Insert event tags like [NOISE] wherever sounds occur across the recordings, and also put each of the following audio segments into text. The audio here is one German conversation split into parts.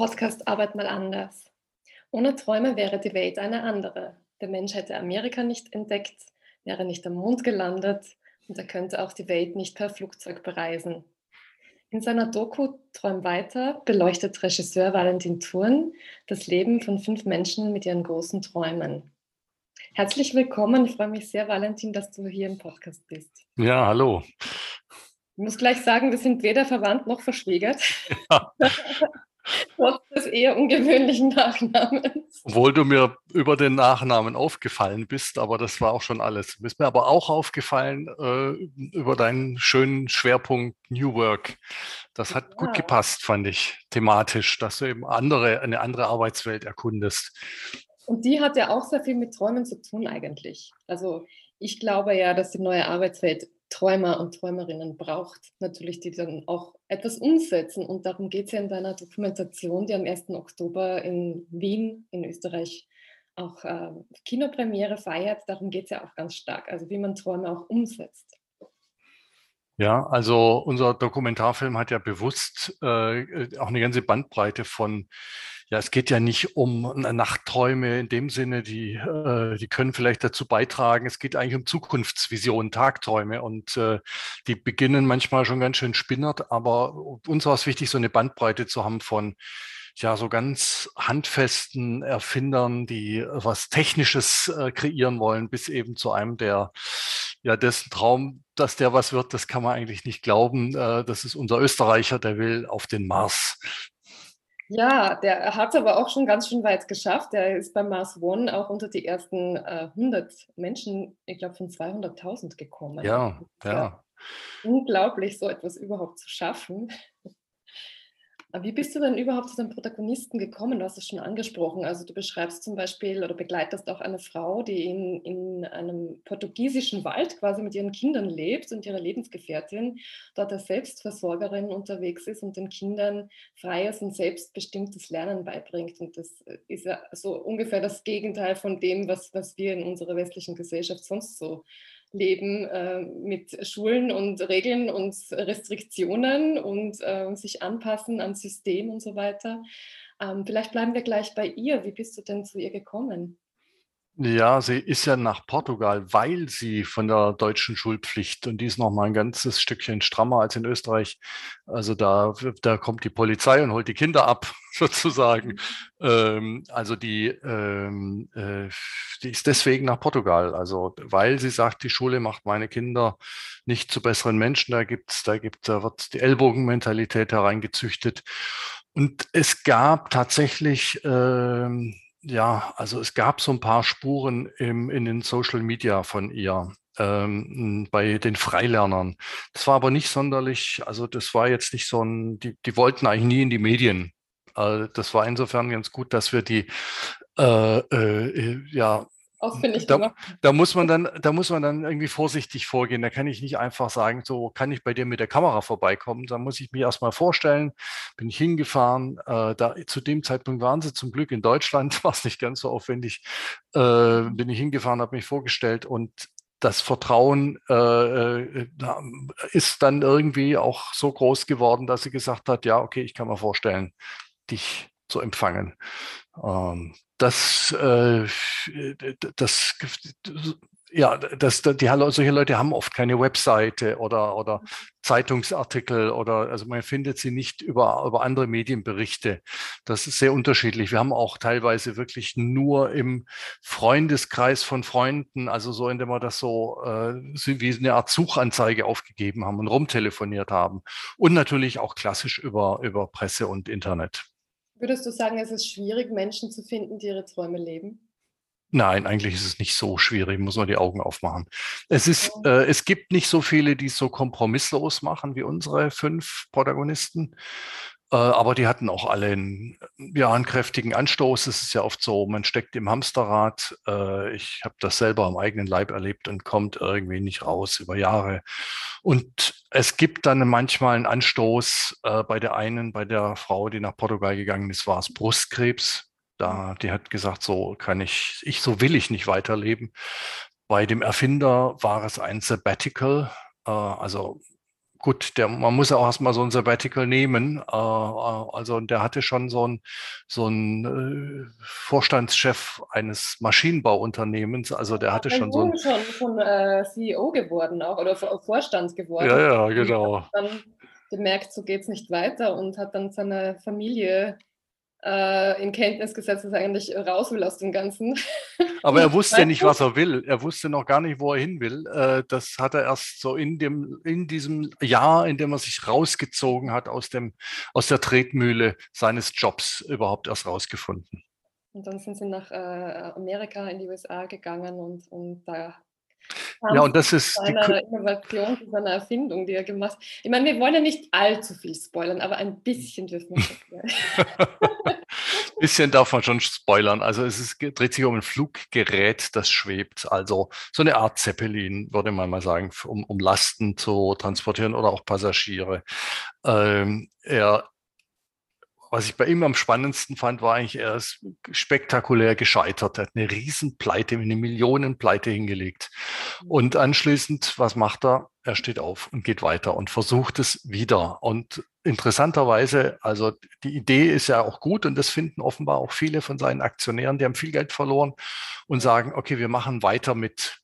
Podcast Arbeit mal anders. Ohne Träume wäre die Welt eine andere. Der Mensch hätte Amerika nicht entdeckt, wäre nicht am Mond gelandet und er könnte auch die Welt nicht per Flugzeug bereisen. In seiner Doku Träum weiter beleuchtet Regisseur Valentin Thurn das Leben von fünf Menschen mit ihren großen Träumen. Herzlich willkommen. Ich freue mich sehr, Valentin, dass du hier im Podcast bist. Ja, hallo. Ich muss gleich sagen, wir sind weder verwandt noch verschwägert. Ja. [LAUGHS] Trotz des eher ungewöhnlichen Nachnamens. Obwohl du mir über den Nachnamen aufgefallen bist, aber das war auch schon alles. Du bist mir aber auch aufgefallen äh, über deinen schönen Schwerpunkt New Work. Das hat ja. gut gepasst, fand ich, thematisch, dass du eben andere, eine andere Arbeitswelt erkundest. Und die hat ja auch sehr viel mit Träumen zu tun eigentlich. Also ich glaube ja, dass die neue Arbeitswelt Träumer und Träumerinnen braucht, natürlich, die dann auch etwas umsetzen. Und darum geht es ja in deiner Dokumentation, die am 1. Oktober in Wien in Österreich auch äh, Kinopremiere feiert. Darum geht es ja auch ganz stark, also wie man Träume auch umsetzt. Ja, also unser Dokumentarfilm hat ja bewusst äh, auch eine ganze Bandbreite von ja, es geht ja nicht um Nachtträume in dem Sinne, die, äh, die können vielleicht dazu beitragen. Es geht eigentlich um Zukunftsvisionen, Tagträume und äh, die beginnen manchmal schon ganz schön spinnert, aber uns war es wichtig, so eine Bandbreite zu haben von ja, so ganz handfesten Erfindern, die was Technisches äh, kreieren wollen, bis eben zu einem, der ja, dessen Traum, dass der was wird, das kann man eigentlich nicht glauben. Äh, das ist unser Österreicher, der will auf den Mars. Ja, der hat aber auch schon ganz schön weit geschafft. Der ist beim Mars One auch unter die ersten äh, 100 Menschen, ich glaube von 200.000 gekommen. Ja, ja. Unglaublich, so etwas überhaupt zu schaffen. Wie bist du denn überhaupt zu den Protagonisten gekommen? Du hast es schon angesprochen. Also du beschreibst zum Beispiel oder begleitest auch eine Frau, die in, in einem portugiesischen Wald quasi mit ihren Kindern lebt und ihre Lebensgefährtin dort als Selbstversorgerin unterwegs ist und den Kindern freies und selbstbestimmtes Lernen beibringt. Und das ist ja so ungefähr das Gegenteil von dem, was, was wir in unserer westlichen Gesellschaft sonst so leben äh, mit Schulen und Regeln und Restriktionen und äh, sich anpassen an System und so weiter. Ähm, vielleicht bleiben wir gleich bei ihr. Wie bist du denn zu ihr gekommen? Ja, sie ist ja nach Portugal, weil sie von der deutschen Schulpflicht und die ist noch mal ein ganzes Stückchen strammer als in Österreich. Also da, da kommt die Polizei und holt die Kinder ab, [LAUGHS] sozusagen. Mhm. Ähm, also die, ähm, äh, die ist deswegen nach Portugal. Also weil sie sagt, die Schule macht meine Kinder nicht zu besseren Menschen. Da gibt's, da gibt, da wird die Ellbogenmentalität hereingezüchtet. Und es gab tatsächlich ähm, ja, also es gab so ein paar Spuren im, in den Social Media von ihr ähm, bei den Freilernern. Das war aber nicht sonderlich, also das war jetzt nicht so ein, die, die wollten eigentlich nie in die Medien. Äh, das war insofern ganz gut, dass wir die äh, äh, ja ausfindig da, gemacht. Da muss man dann, da muss man dann irgendwie vorsichtig vorgehen. Da kann ich nicht einfach sagen, so kann ich bei dir mit der Kamera vorbeikommen. Da muss ich mich erstmal vorstellen. Bin ich hingefahren. Äh, da, zu dem Zeitpunkt waren sie zum Glück in Deutschland, [LAUGHS] war es nicht ganz so aufwendig. Äh, bin ich hingefahren, habe mich vorgestellt und das Vertrauen äh, äh ist dann irgendwie auch so groß geworden, dass sie gesagt hat, ja, okay, ich kann mir vorstellen, dich zu empfangen. Ähm, das, äh, das, ja, das, die, solche Leute haben oft keine Webseite oder, oder Zeitungsartikel oder, also man findet sie nicht über, über andere Medienberichte. Das ist sehr unterschiedlich. Wir haben auch teilweise wirklich nur im Freundeskreis von Freunden, also so, indem wir das so äh, wie eine Art Suchanzeige aufgegeben haben und rumtelefoniert haben. Und natürlich auch klassisch über, über Presse und Internet. Würdest du sagen, es ist schwierig, Menschen zu finden, die ihre Träume leben? Nein, eigentlich ist es nicht so schwierig, muss man die Augen aufmachen. Es ist, äh, es gibt nicht so viele, die es so kompromisslos machen wie unsere fünf Protagonisten. Äh, aber die hatten auch alle einen, ja, einen kräftigen Anstoß. Es ist ja oft so, man steckt im Hamsterrad. Äh, ich habe das selber am eigenen Leib erlebt und kommt irgendwie nicht raus über Jahre. Und es gibt dann manchmal einen Anstoß äh, bei der einen, bei der Frau, die nach Portugal gegangen ist, war es Brustkrebs. Da, die hat gesagt, so kann ich, ich, so will ich nicht weiterleben. Bei dem Erfinder war es ein Sabbatical, also gut, der, man muss ja auch erstmal so ein Sabbatical nehmen. Äh, äh also der hatte schon so ein, so ein äh, Vorstandschef eines Maschinenbauunternehmens. Also der hatte schon so ein. schon, schon äh, CEO geworden auch oder Vorstand geworden. Ja, ja, genau. Und dann gemerkt, so geht es nicht weiter und hat dann seine Familie in Kenntnis gesetzt, dass er eigentlich raus will aus dem Ganzen. [LAUGHS] Aber er wusste nicht, was er will. Er wusste noch gar nicht, wo er hin will. Äh, das hat er erst so in, dem, in diesem Jahr, in dem er sich rausgezogen hat aus, dem, aus der Tretmühle seines Jobs überhaupt erst rausgefunden. Und dann sind sie nach äh, Amerika, in die USA gegangen und, und da ja, und das ist seine Innovation, seine Erfindung, die er gemacht hat. Ich meine, wir wollen ja nicht allzu viel spoilern, aber ein bisschen dürfen wir Ein [LAUGHS] bisschen darf man schon spoilern. Also es ist, dreht sich um ein Fluggerät, das schwebt. Also so eine Art Zeppelin, würde man mal sagen, um, um Lasten zu transportieren oder auch Passagiere. Ähm, er was ich bei ihm am spannendsten fand, war eigentlich, er ist spektakulär gescheitert. Er hat eine Riesenpleite, eine Millionenpleite hingelegt. Mhm. Und anschließend, was macht er? Er steht auf und geht weiter und versucht es wieder. Und interessanterweise, also die Idee ist ja auch gut und das finden offenbar auch viele von seinen Aktionären, die haben viel Geld verloren und sagen, okay, wir machen weiter mit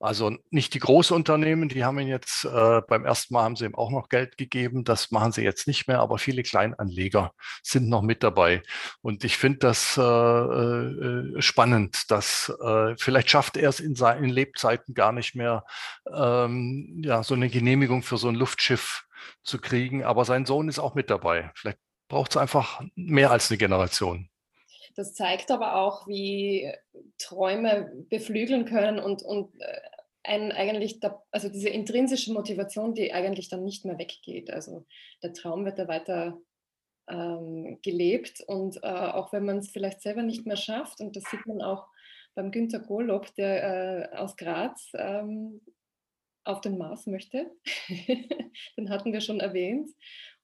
also nicht die Großunternehmen, die haben ihn jetzt äh, beim ersten Mal haben sie ihm auch noch Geld gegeben. Das machen sie jetzt nicht mehr, aber viele Kleinanleger sind noch mit dabei. Und ich finde das äh, äh, spannend, dass äh, vielleicht schafft er es in seinen Lebzeiten gar nicht mehr, ähm, ja, so eine Genehmigung für so ein Luftschiff zu kriegen. Aber sein Sohn ist auch mit dabei. Vielleicht braucht es einfach mehr als eine Generation. Das zeigt aber auch, wie Träume beflügeln können und, und äh, ein eigentlich, da, also diese intrinsische Motivation, die eigentlich dann nicht mehr weggeht. Also der Traum wird da weiter ähm, gelebt und äh, auch wenn man es vielleicht selber nicht mehr schafft, und das sieht man auch beim Günter Golob, der äh, aus Graz ähm, auf den Mars möchte, [LAUGHS] den hatten wir schon erwähnt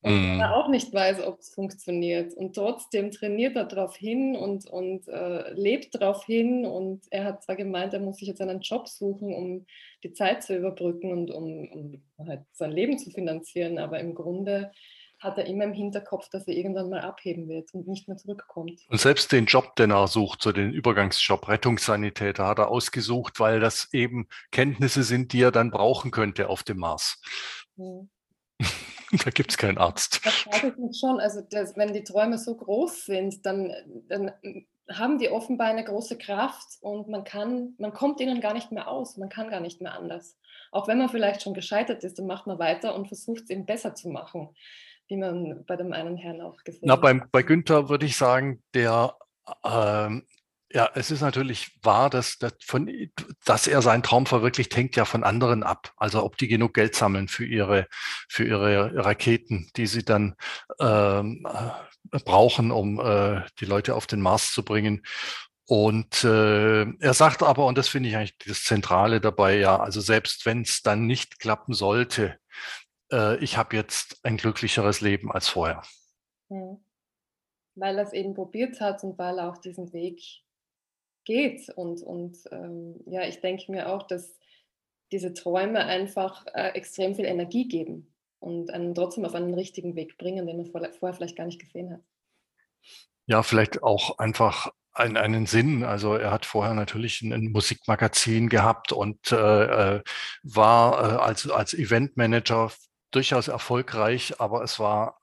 und mm. er auch nicht weiß, ob es funktioniert. Und trotzdem trainiert er darauf hin und, und äh, lebt darauf hin. Und er hat zwar gemeint, er muss sich jetzt einen Job suchen, um die Zeit zu überbrücken und um, um halt sein Leben zu finanzieren, aber im Grunde hat er immer im Hinterkopf, dass er irgendwann mal abheben wird und nicht mehr zurückkommt. Und selbst den Job, den er sucht, so den Übergangsjob, Rettungssanitäter, hat er ausgesucht, weil das eben Kenntnisse sind, die er dann brauchen könnte auf dem Mars. Hm. [LAUGHS] da gibt es keinen Arzt. Das frage ich mich schon. Also, das, wenn die Träume so groß sind, dann, dann haben die offenbar eine große Kraft und man kann, man kommt ihnen gar nicht mehr aus, man kann gar nicht mehr anders. Auch wenn man vielleicht schon gescheitert ist, dann macht man weiter und versucht es eben besser zu machen, wie man bei dem einen Herrn auch gesehen Na, hat. Beim, bei Günther würde ich sagen, der ähm, ja, es ist natürlich wahr, dass, dass, von, dass er seinen Traum verwirklicht, hängt ja von anderen ab. Also ob die genug Geld sammeln für ihre, für ihre Raketen, die sie dann ähm, äh, brauchen, um äh, die Leute auf den Mars zu bringen. Und äh, er sagt aber, und das finde ich eigentlich das Zentrale dabei, ja, also selbst wenn es dann nicht klappen sollte, äh, ich habe jetzt ein glücklicheres Leben als vorher. Hm. Weil er es eben probiert hat und weil er auch diesen Weg geht. Und, und ähm, ja, ich denke mir auch, dass diese Träume einfach äh, extrem viel Energie geben und einen trotzdem auf einen richtigen Weg bringen, den man vor, vorher vielleicht gar nicht gesehen hat. Ja, vielleicht auch einfach einen, einen Sinn. Also er hat vorher natürlich ein, ein Musikmagazin gehabt und äh, äh war äh, als, als Eventmanager durchaus erfolgreich, aber es war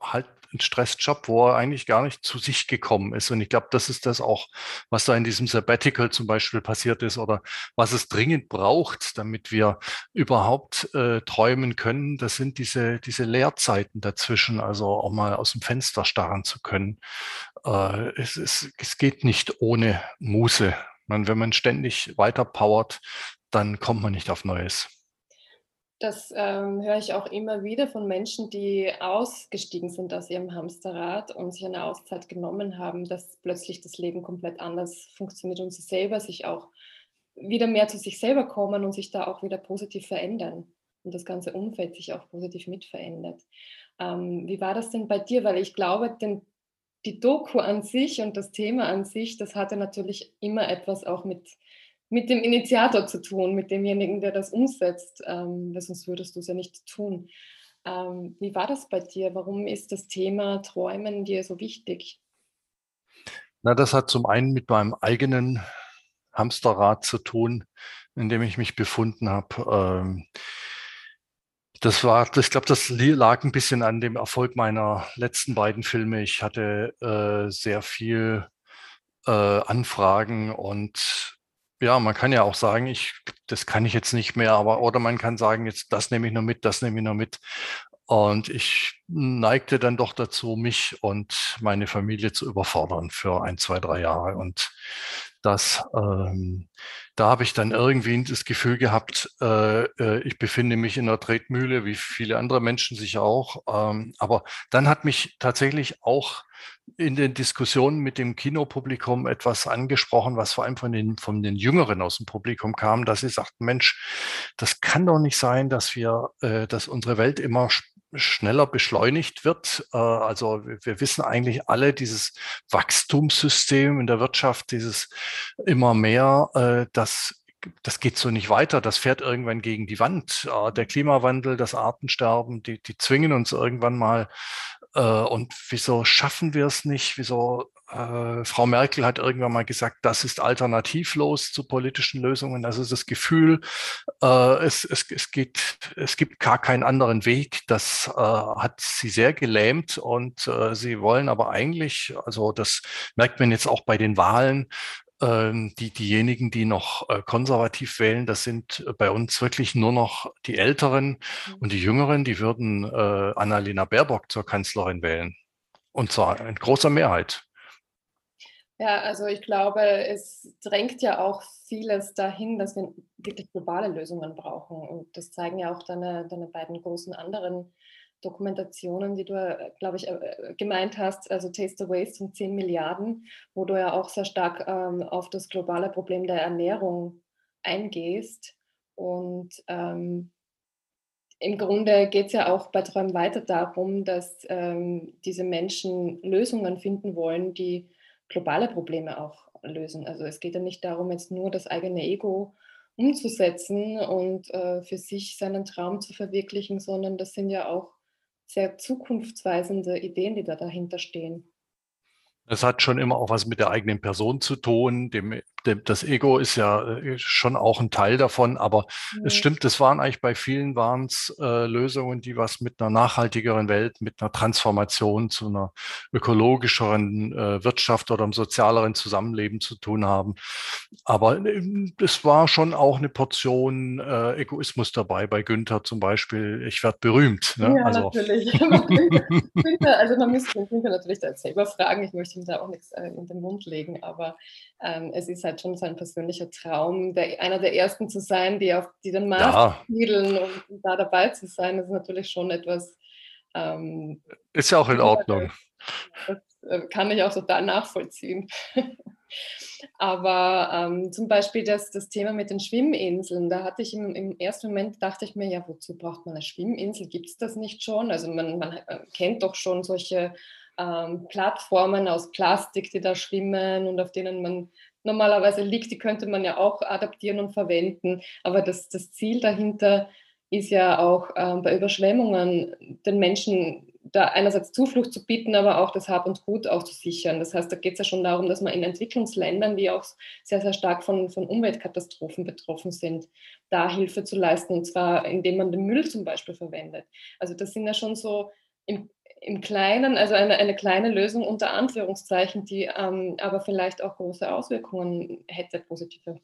halt ein Stressjob, wo er eigentlich gar nicht zu sich gekommen ist. Und ich glaube, das ist das auch, was da in diesem Sabbatical zum Beispiel passiert ist oder was es dringend braucht, damit wir überhaupt äh, träumen können. Das sind diese, diese Leerzeiten dazwischen, also auch mal aus dem Fenster starren zu können. Äh, es, es, es geht nicht ohne Muße. Man, wenn man ständig weiter powert, dann kommt man nicht auf Neues. Das ähm, höre ich auch immer wieder von Menschen, die ausgestiegen sind aus ihrem Hamsterrad und sich eine Auszeit genommen haben, dass plötzlich das Leben komplett anders funktioniert und sie selber sich auch wieder mehr zu sich selber kommen und sich da auch wieder positiv verändern und das ganze Umfeld sich auch positiv mitverändert. Ähm, wie war das denn bei dir? Weil ich glaube, den, die Doku an sich und das Thema an sich, das hatte natürlich immer etwas auch mit mit dem Initiator zu tun, mit demjenigen, der das umsetzt, ähm, sonst würdest du es ja nicht tun. Ähm, wie war das bei dir? Warum ist das Thema Träumen dir so wichtig? Na, das hat zum einen mit meinem eigenen Hamsterrad zu tun, in dem ich mich befunden habe. Ähm, das war, ich glaube, das lag ein bisschen an dem Erfolg meiner letzten beiden Filme. Ich hatte äh, sehr viel äh, Anfragen und ja, man kann ja auch sagen, ich, das kann ich jetzt nicht mehr, aber oder man kann sagen, jetzt das nehme ich noch mit, das nehme ich noch mit. Und ich neigte dann doch dazu, mich und meine Familie zu überfordern für ein, zwei, drei Jahre. Und das, ähm, da habe ich dann irgendwie das Gefühl gehabt, äh, äh, ich befinde mich in einer Tretmühle, wie viele andere Menschen sich auch. Ähm, aber dann hat mich tatsächlich auch in den Diskussionen mit dem Kinopublikum etwas angesprochen, was vor allem von den, von den Jüngeren aus dem Publikum kam, dass sie sagten, Mensch, das kann doch nicht sein, dass wir, äh, dass unsere Welt immer schneller beschleunigt wird. Äh, also wir wissen eigentlich alle, dieses Wachstumssystem in der Wirtschaft, dieses immer mehr, äh, das das geht so nicht weiter, das fährt irgendwann gegen die Wand. Äh, der Klimawandel, das Artensterben, die, die zwingen uns irgendwann mal. Und wieso schaffen wir es nicht? Wieso äh, Frau Merkel hat irgendwann mal gesagt, das ist alternativlos zu politischen Lösungen. Also das Gefühl, äh, es, es, es, geht, es gibt gar keinen anderen Weg. Das äh, hat sie sehr gelähmt und äh, sie wollen aber eigentlich, also das merkt man jetzt auch bei den Wahlen, ähm, die, diejenigen, die noch äh, konservativ wählen, das sind bei uns wirklich nur noch die Älteren mhm. und die Jüngeren, die würden äh, Annalena Baerbock zur Kanzlerin wählen. Und zwar in großer Mehrheit. Ja, also ich glaube, es drängt ja auch vieles dahin, dass wir wirklich globale Lösungen brauchen. Und das zeigen ja auch deine, deine beiden großen anderen Dokumentationen, die du, glaube ich, äh, gemeint hast, also Taste the Waste und 10 Milliarden, wo du ja auch sehr stark ähm, auf das globale Problem der Ernährung eingehst. Und ähm, im Grunde geht es ja auch bei Träumen weiter darum, dass ähm, diese Menschen Lösungen finden wollen, die globale Probleme auch lösen. Also es geht ja nicht darum, jetzt nur das eigene Ego umzusetzen und äh, für sich seinen Traum zu verwirklichen, sondern das sind ja auch sehr zukunftsweisende Ideen, die da dahinter stehen. Das hat schon immer auch was mit der eigenen Person zu tun, dem das Ego ist ja äh, schon auch ein Teil davon, aber mhm. es stimmt, es waren eigentlich bei vielen waren es äh, Lösungen, die was mit einer nachhaltigeren Welt, mit einer Transformation zu einer ökologischeren äh, Wirtschaft oder einem sozialeren Zusammenleben zu tun haben. Aber äh, es war schon auch eine Portion äh, Egoismus dabei, bei Günther zum Beispiel, ich werde berühmt. Ne? Ja, also. natürlich. [LAUGHS] [LAUGHS] Günther, also man müsste Günther natürlich da selber fragen, ich möchte ihm da auch nichts äh, in den Mund legen, aber ähm, es ist halt schon sein persönlicher Traum, der, einer der ersten zu sein, die auf die den Markt ja. siedeln und da dabei zu sein, ist natürlich schon etwas. Ähm, ist ja auch in Ordnung. Das äh, kann ich auch total nachvollziehen. [LAUGHS] Aber ähm, zum Beispiel das, das Thema mit den Schwimminseln, da hatte ich im, im ersten Moment, dachte ich mir, ja, wozu braucht man eine Schwimminsel? Gibt es das nicht schon? Also man, man äh, kennt doch schon solche ähm, Plattformen aus Plastik, die da schwimmen und auf denen man normalerweise liegt, die könnte man ja auch adaptieren und verwenden. Aber das, das Ziel dahinter ist ja auch ähm, bei Überschwemmungen den Menschen da einerseits Zuflucht zu bieten, aber auch das Hab und Gut auch zu sichern. Das heißt, da geht es ja schon darum, dass man in Entwicklungsländern, die auch sehr, sehr stark von, von Umweltkatastrophen betroffen sind, da Hilfe zu leisten, und zwar indem man den Müll zum Beispiel verwendet. Also das sind ja schon so im, im Kleinen, also eine, eine kleine Lösung unter Anführungszeichen, die ähm, aber vielleicht auch große Auswirkungen hätte, positive.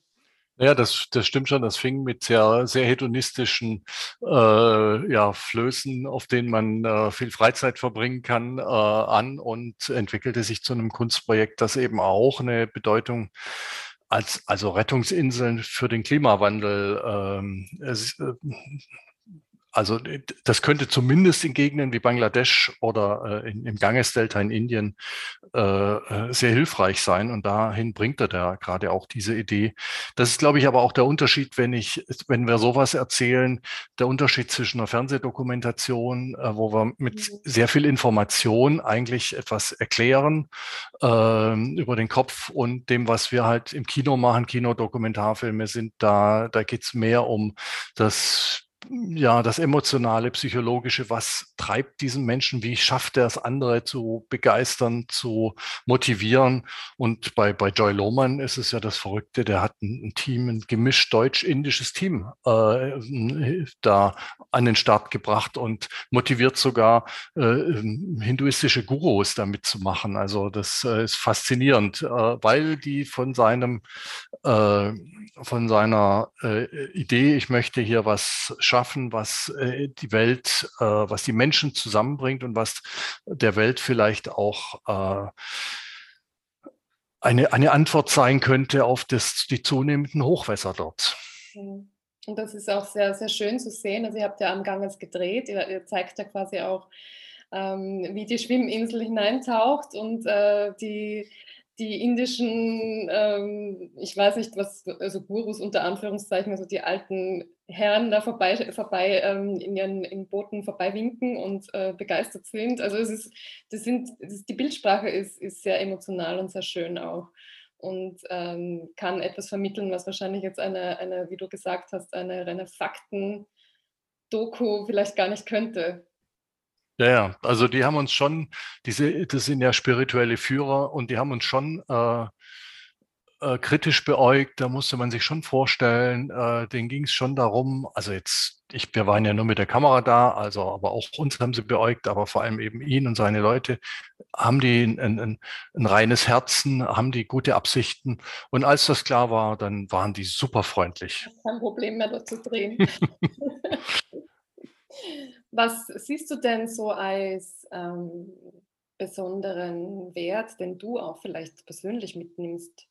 Ja, das, das stimmt schon. Das fing mit sehr, sehr hedonistischen äh, ja, Flößen, auf denen man äh, viel Freizeit verbringen kann, äh, an und entwickelte sich zu einem Kunstprojekt, das eben auch eine Bedeutung als also Rettungsinseln für den Klimawandel ähm, es, äh, also das könnte zumindest in Gegenden wie Bangladesch oder äh, in, im Ganges-Delta in Indien äh, äh, sehr hilfreich sein. Und dahin bringt er da gerade auch diese Idee. Das ist, glaube ich, aber auch der Unterschied, wenn ich, wenn wir sowas erzählen, der Unterschied zwischen einer Fernsehdokumentation, äh, wo wir mit mhm. sehr viel Information eigentlich etwas erklären äh, über den Kopf und dem, was wir halt im Kino machen. Kinodokumentarfilme sind da, da geht's mehr um das ja, das emotionale, psychologische, was treibt diesen Menschen, wie schafft er es, andere zu begeistern, zu motivieren. Und bei, bei Joy Lohmann ist es ja das Verrückte, der hat ein, ein Team, ein gemischt deutsch-indisches Team äh, da an den Start gebracht und motiviert sogar äh, hinduistische Gurus damit zu machen. Also das äh, ist faszinierend, äh, weil die von seinem, äh, von seiner äh, Idee, ich möchte hier was schaffen, was äh, die Welt, äh, was die Menschen zusammenbringt und was der Welt vielleicht auch äh, eine, eine Antwort sein könnte auf das, die zunehmenden Hochwässer dort. Mhm. Und das ist auch sehr, sehr schön zu sehen. Also ihr habt ja am Ganges gedreht, ihr, ihr zeigt ja quasi auch, ähm, wie die Schwimminsel hineintaucht und äh, die, die indischen, ähm, ich weiß nicht, was, also Gurus unter Anführungszeichen, also die alten Herren da vorbei, vorbei ähm, in ihren in Booten vorbeiwinken und äh, begeistert sind. Also es ist, das sind, das, die Bildsprache ist, ist sehr emotional und sehr schön auch und ähm, kann etwas vermitteln, was wahrscheinlich jetzt eine, eine, wie du gesagt hast, eine reine Fakten-Doku vielleicht gar nicht könnte. Ja, ja, also die haben uns schon, diese, das sind ja spirituelle Führer und die haben uns schon äh, äh, kritisch beäugt. Da musste man sich schon vorstellen, äh, denen ging es schon darum, also jetzt, ich, wir waren ja nur mit der Kamera da, also aber auch uns haben sie beäugt, aber vor allem eben ihn und seine Leute, haben die ein, ein, ein reines Herzen, haben die gute Absichten. Und als das klar war, dann waren die super freundlich. Kein Problem mehr dort zu drehen. [LAUGHS] [LAUGHS] Was siehst du denn so als ähm, besonderen Wert, den du auch vielleicht persönlich mitnimmst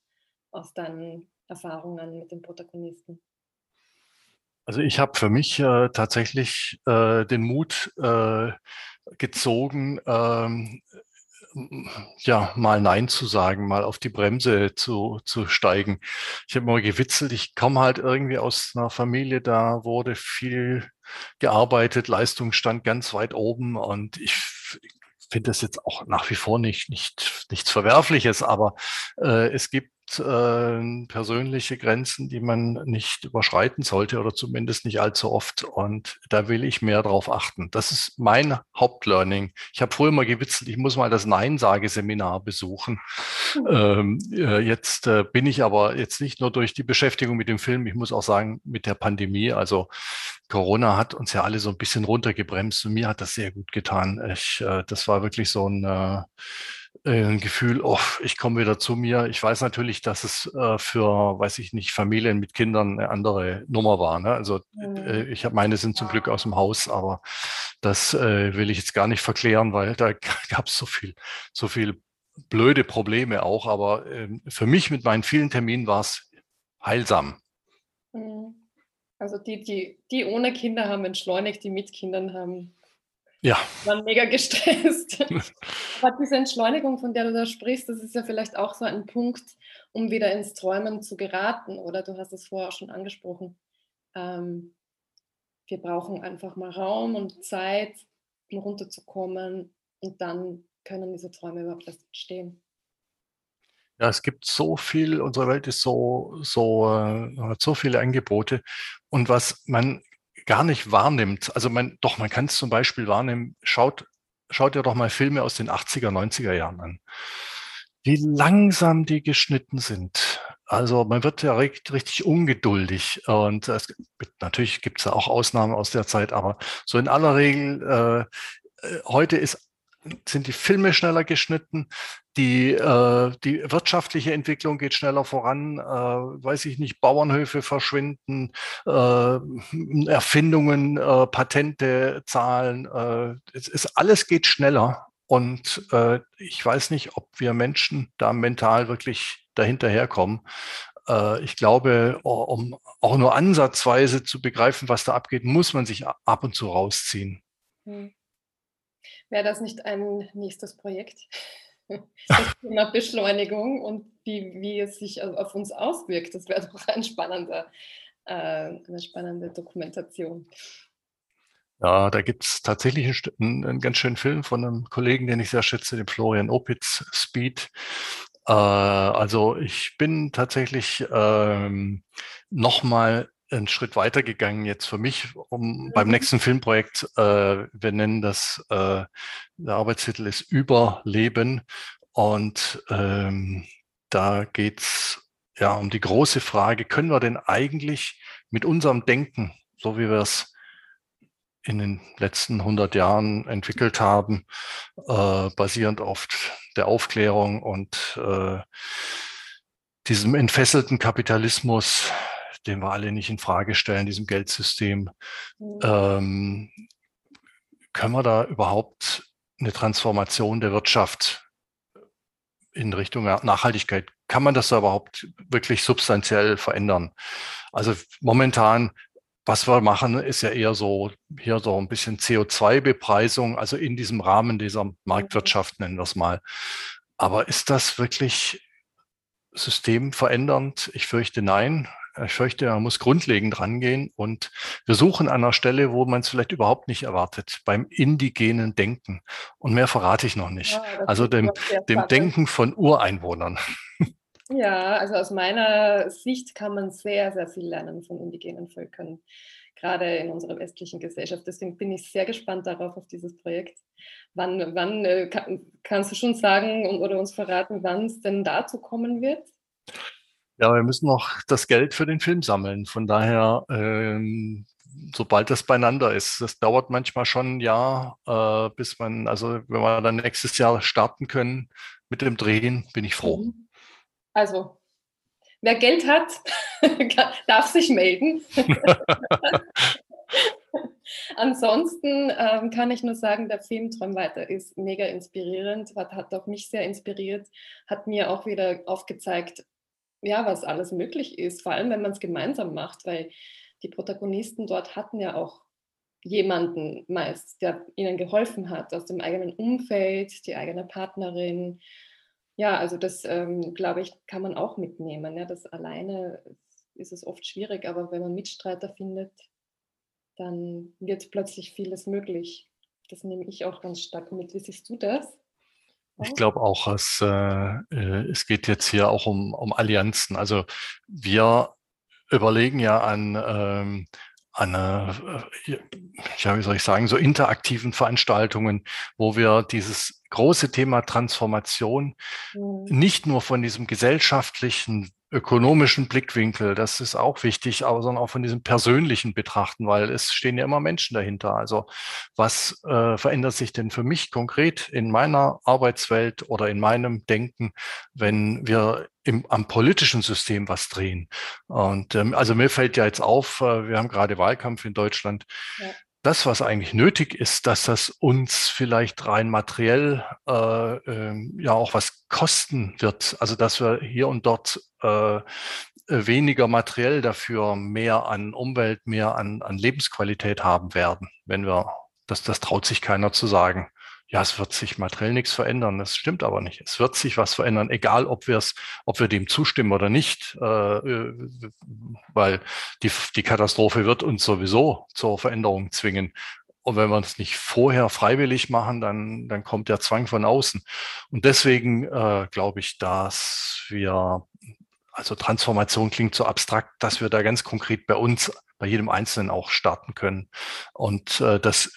aus deinen Erfahrungen mit den Protagonisten? Also ich habe für mich äh, tatsächlich äh, den Mut äh, gezogen, ähm, ja, mal Nein zu sagen, mal auf die Bremse zu, zu steigen. Ich habe mal gewitzelt, ich komme halt irgendwie aus einer Familie, da wurde viel gearbeitet, Leistung stand ganz weit oben und ich finde das jetzt auch nach wie vor nicht, nicht nichts Verwerfliches, aber äh, es gibt äh, persönliche Grenzen, die man nicht überschreiten sollte oder zumindest nicht allzu oft. Und da will ich mehr drauf achten. Das ist mein Hauptlearning. Ich habe früher mal gewitzelt, ich muss mal das Nein-Sage-Seminar besuchen. Mhm. Ähm, äh, jetzt äh, bin ich aber jetzt nicht nur durch die Beschäftigung mit dem Film, ich muss auch sagen, mit der Pandemie. Also Corona hat uns ja alle so ein bisschen runtergebremst und mir hat das sehr gut getan. Ich, äh, das war wirklich so ein äh, ein Gefühl, oh, ich komme wieder zu mir. Ich weiß natürlich, dass es äh, für, weiß ich nicht, Familien mit Kindern eine andere Nummer war. Ne? Also mhm. äh, ich habe meine sind zum Glück aus dem Haus, aber das äh, will ich jetzt gar nicht verklären, weil da [LAUGHS] gab es so viel, so viel blöde Probleme auch. Aber ähm, für mich mit meinen vielen Terminen war es heilsam. Mhm. Also die, die, die ohne Kinder haben entschleunigt, die mit Kindern haben ja. waren mega gestresst. [LAUGHS] Aber diese Entschleunigung, von der du da sprichst, das ist ja vielleicht auch so ein Punkt, um wieder ins Träumen zu geraten. Oder du hast es vorher auch schon angesprochen. Ähm, wir brauchen einfach mal Raum und Zeit, um runterzukommen. Und dann können diese Träume überhaupt erst entstehen. Ja, es gibt so viel, unsere Welt ist so, so, äh, hat so viele Angebote. Und was man gar nicht wahrnimmt. Also man, doch, man kann es zum Beispiel wahrnehmen. Schaut, schaut ihr doch mal Filme aus den 80er, 90er Jahren an. Wie langsam die geschnitten sind. Also man wird ja richtig ungeduldig. Und es, natürlich gibt es ja auch Ausnahmen aus der Zeit, aber so in aller Regel, äh, äh heute ist sind die Filme schneller geschnitten, die, äh, die wirtschaftliche Entwicklung geht schneller voran, äh, weiß ich nicht, Bauernhöfe verschwinden, äh, Erfindungen, äh, Patente, Zahlen, äh, es ist, alles geht schneller. Und äh, ich weiß nicht, ob wir Menschen da mental wirklich dahinterherkommen. Ich glaube, um auch nur ansatzweise zu begreifen, was da abgeht, muss man sich ab und zu rausziehen. Hm. Wäre das nicht ein nächstes Projekt? [LAUGHS] Das Thema Beschleunigung und wie, wie es sich auf uns auswirkt. Das wäre doch ein spannender, äh, eine spannende Dokumentation. Ja, da gibt es tatsächlich einen, einen, ganz schönen Film von einem Kollegen, den ich sehr schätze, dem Florian Opitz, Speed. Äh, also ich bin tatsächlich ähm, nochmal einen Schritt weiter gegangen jetzt für mich, um mhm. beim nächsten Filmprojekt, äh, wir nennen das, äh, der Arbeitstitel ist Überleben. Und ähm, da geht's ja um die große Frage, können wir denn eigentlich mit unserem Denken, so wie wir es in den letzten 100 Jahren entwickelt haben, äh, basierend auf der Aufklärung und äh, diesem entfesselten Kapitalismus, den wir alle nicht in Frage stellen, diesem Geldsystem, mhm. ähm, können wir da überhaupt eine Transformation der Wirtschaft in Richtung Nachhaltigkeit, kann man das da überhaupt wirklich substanziell verändern? Also momentan was wir machen, ist ja eher so hier so ein bisschen CO2-Bepreisung, also in diesem Rahmen dieser Marktwirtschaft nennen wir es mal. Aber ist das wirklich systemverändernd? Ich fürchte nein. Ich fürchte, man muss grundlegend rangehen und wir suchen an einer Stelle, wo man es vielleicht überhaupt nicht erwartet, beim indigenen Denken. Und mehr verrate ich noch nicht. Ja, also dem, dem Denken von Ureinwohnern. Ja, also aus meiner Sicht kann man sehr, sehr viel lernen von indigenen Völkern, gerade in unserer westlichen Gesellschaft. Deswegen bin ich sehr gespannt darauf, auf dieses Projekt. Wann, wann äh, kann, kannst du schon sagen oder uns verraten, wann es denn dazu kommen wird? Ja, wir müssen noch das Geld für den Film sammeln. Von daher, ähm, sobald das beieinander ist, das dauert manchmal schon ein Jahr, äh, bis man, also wenn wir dann nächstes Jahr starten können mit dem Drehen, bin ich froh. Mhm. Also, wer Geld hat, [LAUGHS] darf sich melden. [LAUGHS] Ansonsten ähm, kann ich nur sagen, der Film Träum weiter ist mega inspirierend, hat, hat auch mich sehr inspiriert, hat mir auch wieder aufgezeigt, ja, was alles möglich ist, vor allem wenn man es gemeinsam macht, weil die Protagonisten dort hatten ja auch jemanden meist, der ihnen geholfen hat aus dem eigenen Umfeld, die eigene Partnerin, ja, also das, ähm, glaube ich, kann man auch mitnehmen. Ja. Das alleine ist es oft schwierig, aber wenn man Mitstreiter findet, dann wird plötzlich vieles möglich. Das nehme ich auch ganz stark mit. Wie siehst du das? Ich glaube auch, es, äh, äh, es geht jetzt hier auch um, um Allianzen. Also wir überlegen ja an, ähm, an äh, ja, wie soll ich sagen, so interaktiven Veranstaltungen, wo wir dieses große Thema Transformation mhm. nicht nur von diesem gesellschaftlichen ökonomischen Blickwinkel, das ist auch wichtig, aber sondern auch von diesem persönlichen Betrachten, weil es stehen ja immer Menschen dahinter. Also was äh, verändert sich denn für mich konkret in meiner Arbeitswelt oder in meinem Denken, wenn wir im, am politischen System was drehen? Und ähm, also mir fällt ja jetzt auf, äh, wir haben gerade Wahlkampf in Deutschland. Ja das, was eigentlich nötig ist, dass das uns vielleicht rein materiell äh, äh, ja auch was kosten wird. Also dass wir hier und dort äh, weniger materiell dafür mehr an Umwelt, mehr an, an Lebensqualität haben werden, wenn wir, das, das traut sich keiner zu sagen ja, es wird sich materiell nichts verändern. Das stimmt aber nicht. Es wird sich was verändern, egal ob wir es, ob wir dem zustimmen oder nicht, äh, äh, weil die, die Katastrophe wird uns sowieso zur Veränderung zwingen. Und wenn wir es nicht vorher freiwillig machen, dann, dann kommt der Zwang von außen. Und deswegen äh, glaube ich, dass wir, also Transformation klingt so abstrakt, dass wir da ganz konkret bei uns, bei jedem Einzelnen auch starten können. Und äh, das,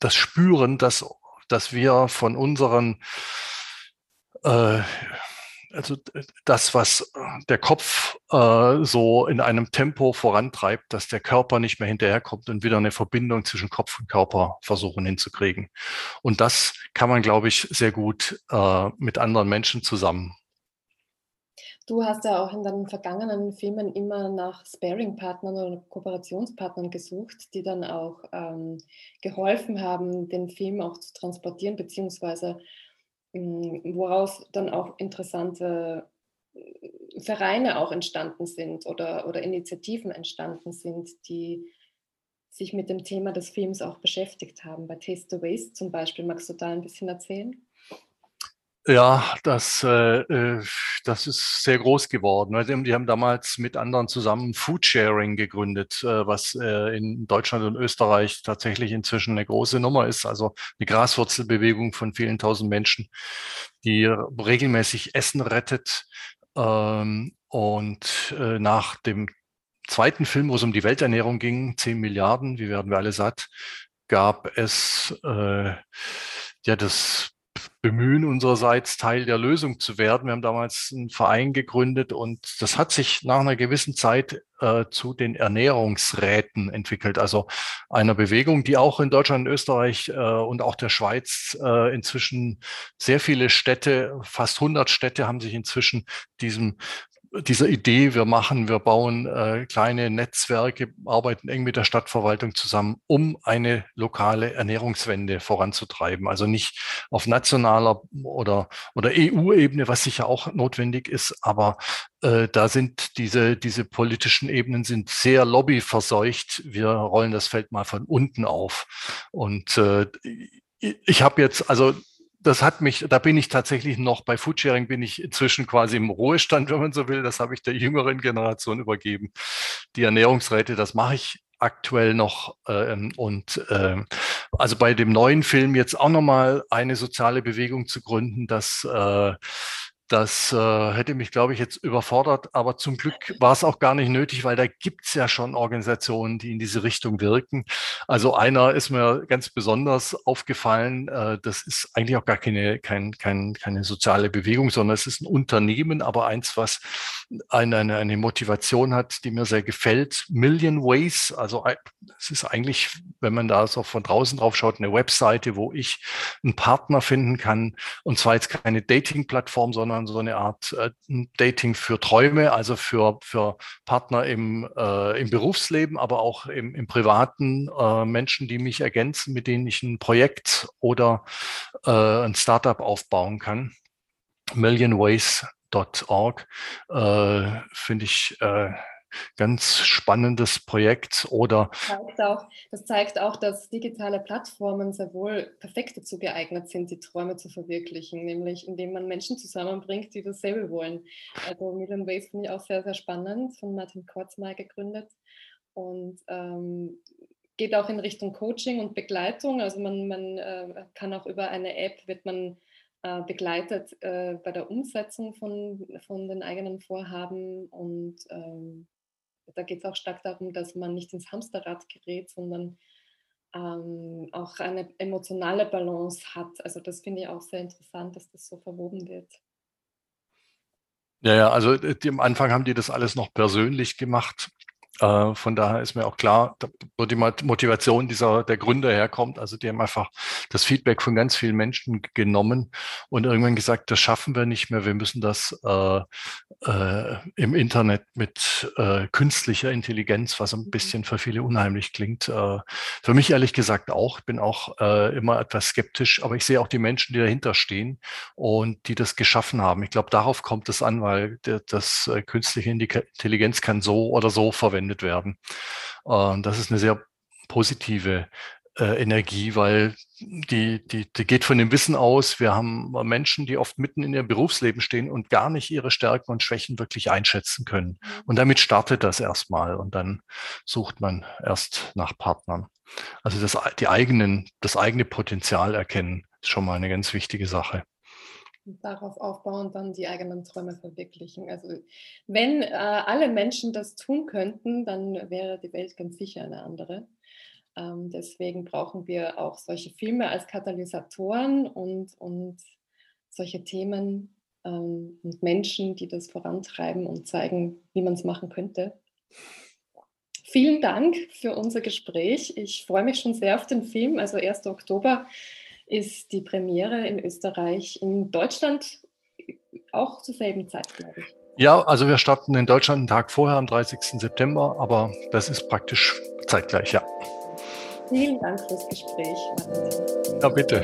das Spüren, dass, dass wir von unseren, äh, also das, was der Kopf äh, so in einem Tempo vorantreibt, dass der Körper nicht mehr hinterherkommt und wieder eine Verbindung zwischen Kopf und Körper versuchen hinzukriegen. Und das kann man, glaube ich, sehr gut äh, mit anderen Menschen zusammen Du hast ja auch in deinen vergangenen Filmen immer nach Sparing-Partnern oder Kooperationspartnern gesucht, die dann auch ähm, geholfen haben, den Film auch zu transportieren, beziehungsweise ähm, woraus dann auch interessante äh, Vereine auch entstanden sind oder, oder Initiativen entstanden sind, die sich mit dem Thema des Films auch beschäftigt haben. Bei Taste the Waste zum Beispiel, magst du da ein bisschen erzählen? Ja, das, äh, äh, das ist sehr groß geworden. Also die haben damals mit anderen zusammen Foodsharing gegründet, äh, was äh, in Deutschland und Österreich tatsächlich inzwischen eine große Nummer ist. Also eine Graswurzelbewegung von vielen tausend Menschen, die regelmäßig Essen rettet ähm, und nach dem zweiten Film, wo es um die Welternährung ging, 10 Milliarden, wie werden wir alle satt, gab es äh, ja das Bemühen unsererseits Teil der Lösung zu werden. Wir haben damals einen Verein gegründet und das hat sich nach einer gewissen Zeit äh, zu den Ernährungsräten entwickelt, also einer Bewegung, die auch in Deutschland, Österreich äh, und auch der Schweiz äh, inzwischen sehr viele Städte, fast 100 Städte haben sich inzwischen diesem dieser Idee, wir machen, wir bauen äh, kleine Netzwerke, arbeiten eng mit der Stadtverwaltung zusammen, um eine lokale Ernährungswende voranzutreiben. Also nicht auf nationaler oder, oder EU-Ebene, was sicher auch notwendig ist, aber äh, da sind diese, diese politischen Ebenen sind sehr lobbyverseucht. Wir rollen das Feld mal von unten auf. Und äh, ich habe jetzt, also das hat mich, da bin ich tatsächlich noch, bei Foodsharing bin ich inzwischen quasi im Ruhestand, [LAUGHS] wenn man so will. Das habe ich der jüngeren Generation übergeben. Die Ernährungsräte, das mache ich aktuell noch. Ähm, und äh, also bei dem neuen Film jetzt auch nochmal eine soziale Bewegung zu gründen, das äh, das äh, hätte mich, glaube ich, jetzt überfordert, aber zum Glück war es auch gar nicht nötig, weil da gibt es ja schon Organisationen, die in diese Richtung wirken. Also einer ist mir ganz besonders aufgefallen, äh, das ist eigentlich auch gar keine, kein, kein, keine soziale Bewegung, sondern es ist ein Unternehmen, aber eins, was eine, eine, eine Motivation hat, die mir sehr gefällt. Million Ways, also es ist eigentlich, wenn man da so von draußen drauf schaut, eine Webseite, wo ich einen Partner finden kann. Und zwar jetzt keine Dating-Plattform, sondern sondern so eine Art äh, Dating für Träume, also für, für Partner im, äh, im Berufsleben, aber auch im, im privaten äh, Menschen, die mich ergänzen, mit denen ich ein Projekt oder äh, ein Startup aufbauen kann. Millionways.org äh, finde ich äh, ganz spannendes Projekt oder. Das zeigt, auch, das zeigt auch, dass digitale Plattformen sehr wohl perfekt dazu geeignet sind, die Träume zu verwirklichen, nämlich indem man Menschen zusammenbringt, die dasselbe wollen. Also Million Ways finde ich auch sehr, sehr spannend, von Martin Kurzmeier gegründet und ähm, geht auch in Richtung Coaching und Begleitung. Also man, man äh, kann auch über eine App, wird man äh, begleitet äh, bei der Umsetzung von, von den eigenen Vorhaben und ähm, da geht es auch stark darum, dass man nicht ins Hamsterrad gerät, sondern ähm, auch eine emotionale Balance hat. Also das finde ich auch sehr interessant, dass das so verwoben wird. Ja, ja, also äh, die, am Anfang haben die das alles noch persönlich gemacht. Äh, von daher ist mir auch klar, wo die Motivation dieser der Gründer herkommt. Also die haben einfach das Feedback von ganz vielen Menschen genommen und irgendwann gesagt, das schaffen wir nicht mehr. Wir müssen das äh, äh, im Internet mit äh, künstlicher Intelligenz, was ein mhm. bisschen für viele unheimlich klingt. Äh, für mich ehrlich gesagt auch. Ich bin auch äh, immer etwas skeptisch, aber ich sehe auch die Menschen, die dahinter stehen und die das geschaffen haben. Ich glaube, darauf kommt es an, weil das künstliche Intelligenz kann so oder so verwendet verwendet werden. Und das ist eine sehr positive äh, Energie, weil die, die, die geht von dem Wissen aus, wir haben Menschen, die oft mitten in ihrem Berufsleben stehen und gar nicht ihre Stärken und Schwächen wirklich einschätzen können. Mhm. Und damit startet das erstmal und dann sucht man erst nach Partnern. Also das, die eigenen, das eigene Potenzial erkennen ist schon mal eine ganz wichtige Sache und darauf aufbauen, dann die eigenen Träume verwirklichen. Also wenn äh, alle Menschen das tun könnten, dann wäre die Welt ganz sicher eine andere. Ähm, deswegen brauchen wir auch solche Filme als Katalysatoren und, und solche Themen ähm, und Menschen, die das vorantreiben und zeigen, wie man es machen könnte. Vielen Dank für unser Gespräch. Ich freue mich schon sehr auf den Film. Also 1. Oktober ist die Premiere in Österreich, in Deutschland auch zur selben Zeit, glaube ich. Ja, also wir starten in Deutschland einen Tag vorher, am 30. September, aber das ist praktisch zeitgleich, ja. Vielen Dank fürs Gespräch. Ja, bitte.